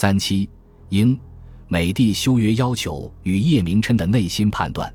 三七英美帝修约要求与叶明琛的内心判断。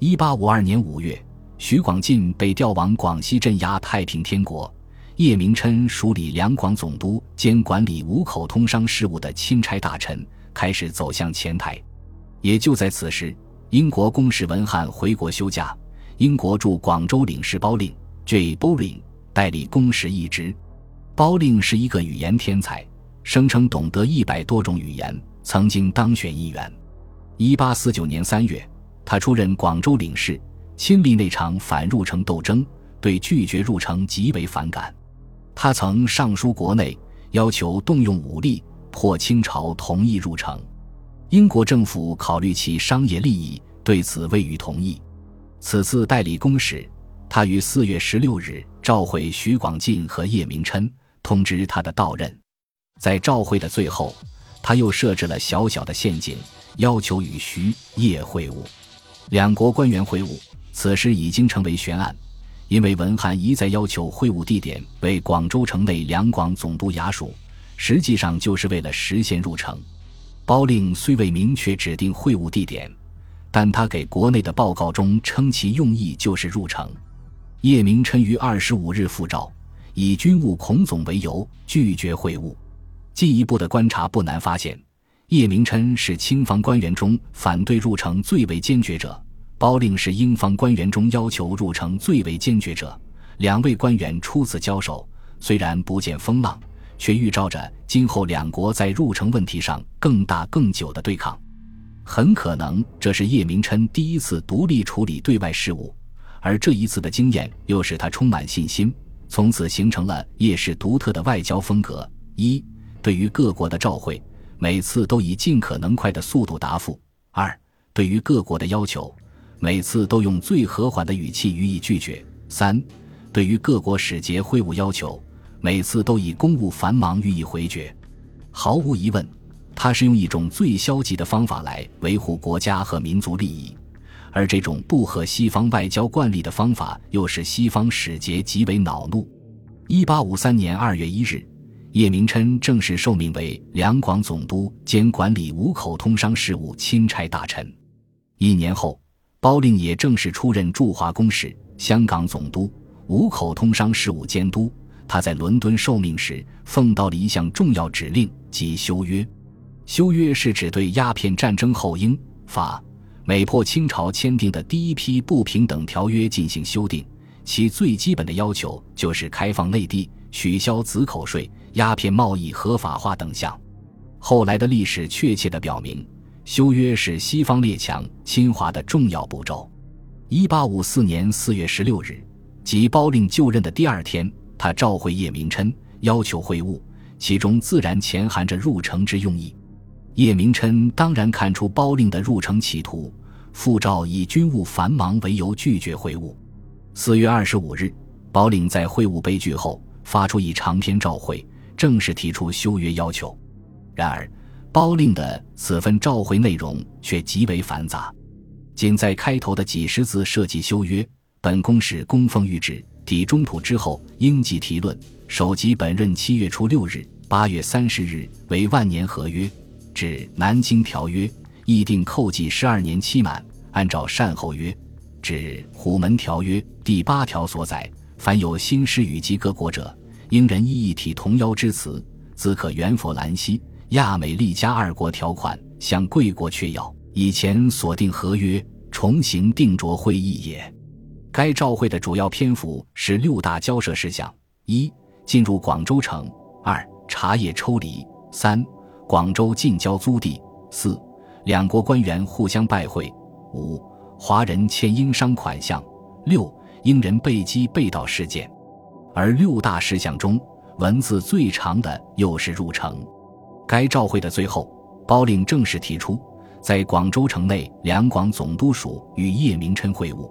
一八五二年五月，徐广进被调往广西镇压太平天国，叶明琛署理两广总督兼管理五口通商事务的钦差大臣，开始走向前台。也就在此时，英国公使文翰回国休假，英国驻广州领事包令 J. Bowling 代理公使一职。包令是一个语言天才。声称懂得一百多种语言，曾经当选议员。一八四九年三月，他出任广州领事，亲历那场反入城斗争，对拒绝入城极为反感。他曾上书国内，要求动用武力迫清朝同意入城。英国政府考虑其商业利益，对此未予同意。此次代理公使，他于四月十六日召回徐广进和叶明琛，通知他的到任。在召会的最后，他又设置了小小的陷阱，要求与徐叶会晤。两国官员会晤，此时已经成为悬案，因为文翰一再要求会晤地点为广州城内两广总督衙署，实际上就是为了实现入城。包令虽未明确指定会晤地点，但他给国内的报告中称其用意就是入城。叶明琛于二十五日复召，以军务孔总为由拒绝会晤。进一步的观察不难发现，叶明琛是清方官员中反对入城最为坚决者，包令是英方官员中要求入城最为坚决者。两位官员初次交手，虽然不见风浪，却预兆着今后两国在入城问题上更大更久的对抗。很可能这是叶明琛第一次独立处理对外事务，而这一次的经验又使他充满信心，从此形成了叶氏独特的外交风格。一对于各国的召会，每次都以尽可能快的速度答复；二，对于各国的要求，每次都用最和缓的语气予以拒绝；三，对于各国使节会晤要求，每次都以公务繁忙予以回绝。毫无疑问，他是用一种最消极的方法来维护国家和民族利益，而这种不合西方外交惯例的方法，又使西方使节极为恼怒。一八五三年二月一日。叶明琛正式受命为两广总督兼管理五口通商事务钦差大臣。一年后，包令也正式出任驻华公使、香港总督、五口通商事务监督。他在伦敦受命时，奉到了一项重要指令，即修约。修约是指对鸦片战争后英法美破清朝签订的第一批不平等条约进行修订，其最基本的要求就是开放内地。取消子口税、鸦片贸易合法化等项。后来的历史确切地表明，修约是西方列强侵华的重要步骤。一八五四年四月十六日，即包令就任的第二天，他召会叶明琛，要求会晤，其中自然潜含着入城之用意。叶明琛当然看出包令的入城企图，复召以军务繁忙为由拒绝会晤。四月二十五日，包令在会晤被拒后。发出一长篇召会，正式提出修约要求。然而，包令的此份召回内容却极为繁杂，仅在开头的几十字涉及修约。本公使供奉谕旨，抵中土之后，应即提论。首级本任七月初六日、八月三十日为万年合约，指《南京条约》议定扣计十二年期满，按照善后约，指《虎门条约》第八条所载。凡有新师与及各国者，应人依一体同邀之词，兹可原佛兰西、亚美利加二国条款，向贵国确要，以前所定合约，重行定着会议也。该照会的主要篇幅是六大交涉事项：一、进入广州城；二、茶叶抽离；三、广州近郊租地；四、两国官员互相拜会；五、华人欠英商款项；六。英人被击被盗事件，而六大事项中文字最长的又是入城。该照会的最后，包令正式提出，在广州城内两广总督署与叶明琛会晤。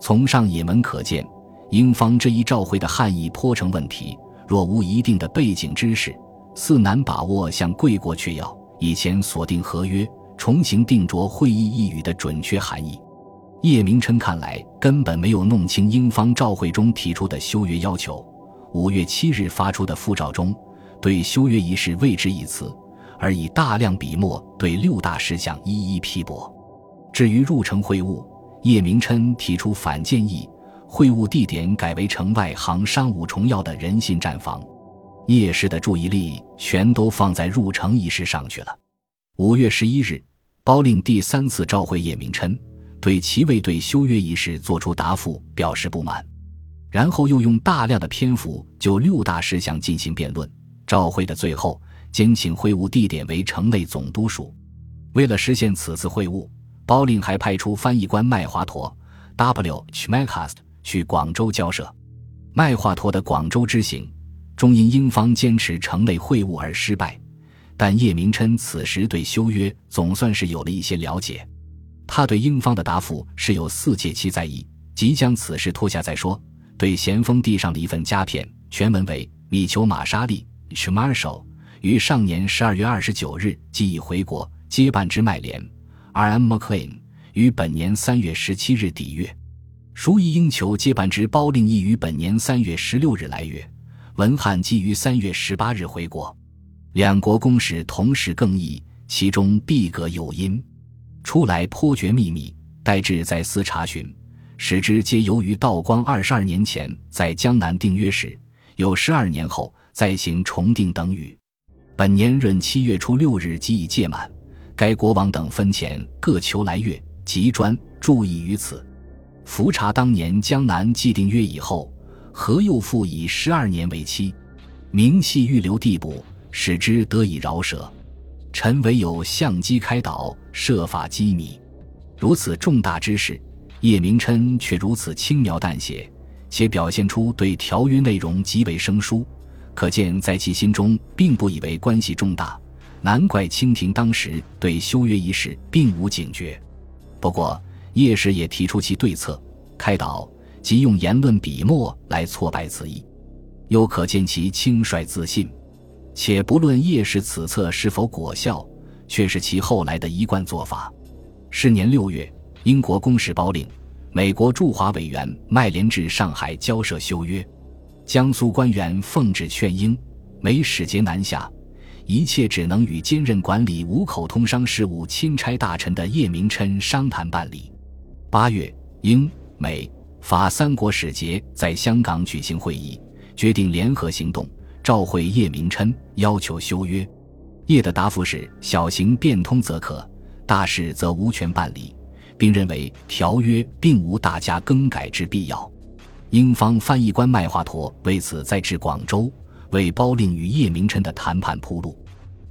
从上引文可见，英方这一照会的汉译颇成问题。若无一定的背景知识，似难把握向贵国确要以前锁定合约、重行定着会议一语的准确含义。叶明琛看来根本没有弄清英方照会中提出的修约要求。五月七日发出的复照中，对修约一事未置一词，而以大量笔墨对六大事项一一批驳。至于入城会晤，叶明琛提出反建议，会晤地点改为城外行商务重要的人信站房。叶氏的注意力全都放在入城一事上去了。五月十一日，包令第三次召会叶明琛，对其未对修约一事作出答复表示不满，然后又用大量的篇幅就六大事项进行辩论。召会的最后，兼请会晤地点为城内总督署。为了实现此次会晤。包令还派出翻译官麦华陀 （W. Chmecast） 去广州交涉。麦华陀的广州之行，终因英方坚持城内会晤而失败。但叶明琛此时对修约总算是有了一些了解。他对英方的答复是有四届期在意，即将此事拖下再说。对咸丰递上了一份佳片，全文为：米求马沙利 （Marshall） 于上年十二月二十九日即已回国，接办之麦联。R.M. McLean 于本年三月十七日抵粤，书意应求接办之包令亦于本年三月十六日来粤，文翰即于三月十八日回国。两国公使同时更议，其中必各有因。初来颇觉秘密，待至再思查询，使之皆由于道光二十二年前在江南订约时，有十二年后再行重订等语。本年闰七月初六日即已届满。该国王等分遣各求来月，即专注意于此。伏查当年江南既定约以后，何又复以十二年为期？明系预留地补，使之得以饶舌。臣唯有相机开导，设法机密。如此重大之事，叶明琛却如此轻描淡写，且表现出对条约内容极为生疏，可见在其心中并不以为关系重大。难怪清廷当时对修约一事并无警觉。不过叶氏也提出其对策，开导即用言论笔墨来挫败此意，又可见其轻率自信。且不论叶氏此策是否果效，却是其后来的一贯做法。是年六月，英国公使包令美国驻华委员麦连至上海交涉修约，江苏官员奉旨劝英，美使节南下。一切只能与兼任管理五口通商事务钦差大臣的叶明琛商谈办理。八月，英、美、法三国使节在香港举行会议，决定联合行动，召会叶明琛，要求修约。叶的答复是：小行变通则可，大事则无权办理，并认为条约并无大家更改之必要。英方翻译官麦华陀为此再至广州。为包令与叶明琛的谈判铺路，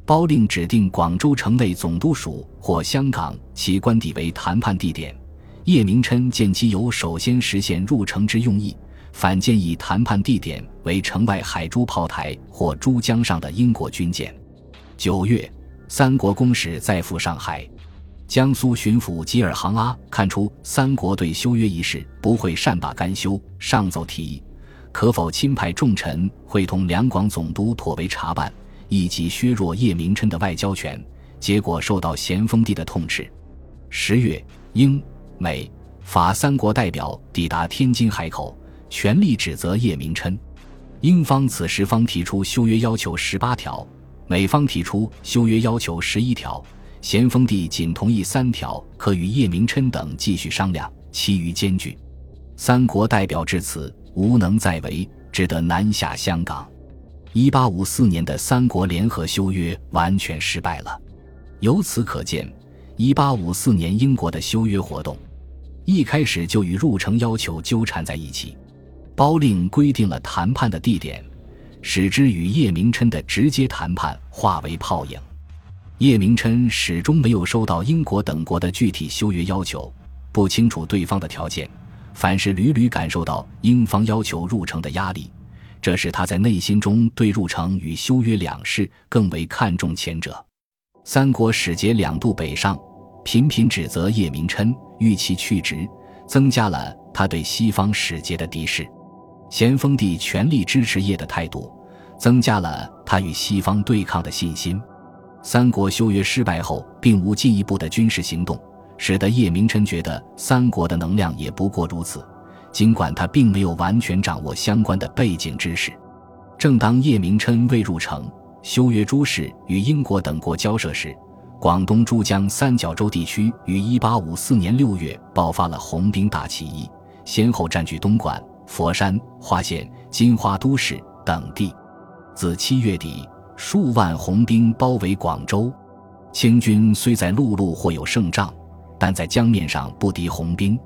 包令指定广州城内总督署或香港其官邸为谈判地点。叶明琛见其有首先实现入城之用意，反建议谈判地点为城外海珠炮台或珠江上的英国军舰。九月，三国公使再赴上海，江苏巡抚吉尔杭阿看出三国对修约一事不会善罢甘休，上奏提议。可否亲派重臣会同两广总督妥为查办，以及削弱叶明琛的外交权？结果受到咸丰帝的痛斥。十月，英、美、法三国代表抵达天津海口，全力指责叶明琛。英方此时方提出修约要求十八条，美方提出修约要求十一条，咸丰帝仅同意三条，可与叶明琛等继续商量，其余艰巨。三国代表至此。无能再为，只得南下香港。一八五四年的三国联合修约完全失败了。由此可见，一八五四年英国的修约活动一开始就与入城要求纠缠在一起。包令规定了谈判的地点，使之与叶明琛的直接谈判化为泡影。叶明琛始终没有收到英国等国的具体修约要求，不清楚对方的条件。凡是屡屡感受到英方要求入城的压力，这使他在内心中对入城与修约两事更为看重前者。三国使节两度北上，频频指责叶明琛，欲其去职，增加了他对西方使节的敌视。咸丰帝全力支持叶的态度，增加了他与西方对抗的信心。三国修约失败后，并无进一步的军事行动。使得叶明琛觉得三国的能量也不过如此，尽管他并没有完全掌握相关的背景知识。正当叶明琛未入城，修约诸事与英国等国交涉时，广东珠江三角洲地区于1854年6月爆发了红兵大起义，先后占据东莞、佛山、花县、金华都市等地。自七月底，数万红兵包围广州。清军虽在陆路或有胜仗，但在江面上不敌红兵。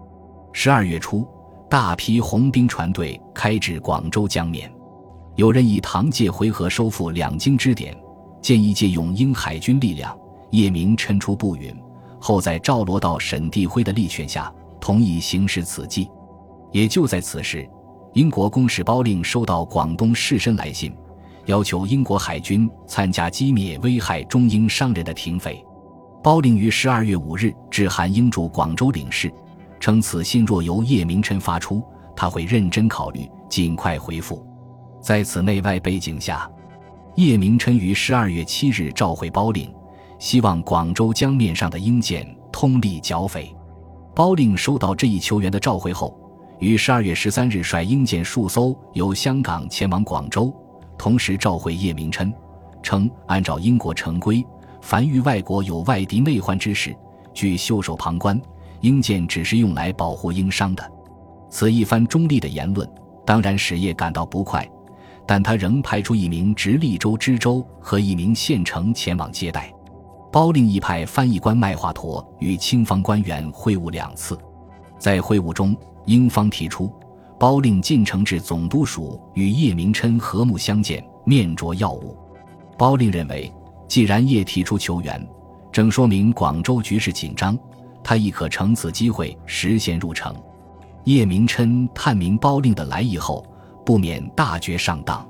十二月初，大批红兵船队开至广州江面。有人以唐借回纥收复两京之典，建议借用英海军力量。叶明琛出不允，后在赵罗道沈地辉的力劝下，同意行使此计。也就在此时，英国公使包令收到广东士绅来信。要求英国海军参加击灭危害中英商人的停匪。包令于十二月五日致函英驻广州领事，称此信若由叶明琛发出，他会认真考虑，尽快回复。在此内外背景下，叶明琛于十二月七日召回包令，希望广州江面上的英舰通力剿匪。包令收到这一求援的召回后，于十二月十三日率英舰数艘由香港前往广州。同时召回叶明琛，称按照英国成规，凡遇外国有外敌内患之事，据袖手旁观，英舰只是用来保护英商的。此一番中立的言论，当然使叶感到不快，但他仍派出一名直隶州知州和一名县丞前往接待。包令一派翻译官麦华佗与清方官员会晤两次，在会晤中，英方提出。包令进城至总督署，与叶明琛和睦相见，面酌要务。包令认为，既然叶提出求援，正说明广州局势紧张，他亦可乘此机会实现入城。叶明琛探明包令的来意后，不免大觉上当。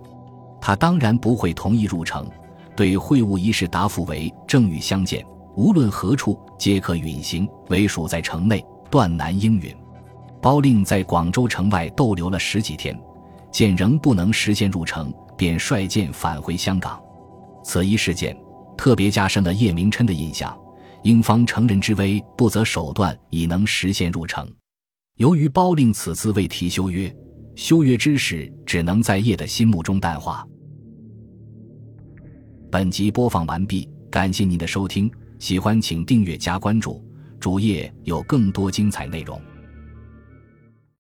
他当然不会同意入城，对会晤仪式答复为：正欲相见，无论何处皆可允行，唯属在城内，断难应允。包令在广州城外逗留了十几天，见仍不能实现入城，便率舰返回香港。此一事件特别加深了叶明琛的印象。英方乘人之危，不择手段，已能实现入城。由于包令此次未提修约，修约之事只能在叶的心目中淡化。本集播放完毕，感谢您的收听，喜欢请订阅加关注，主页有更多精彩内容。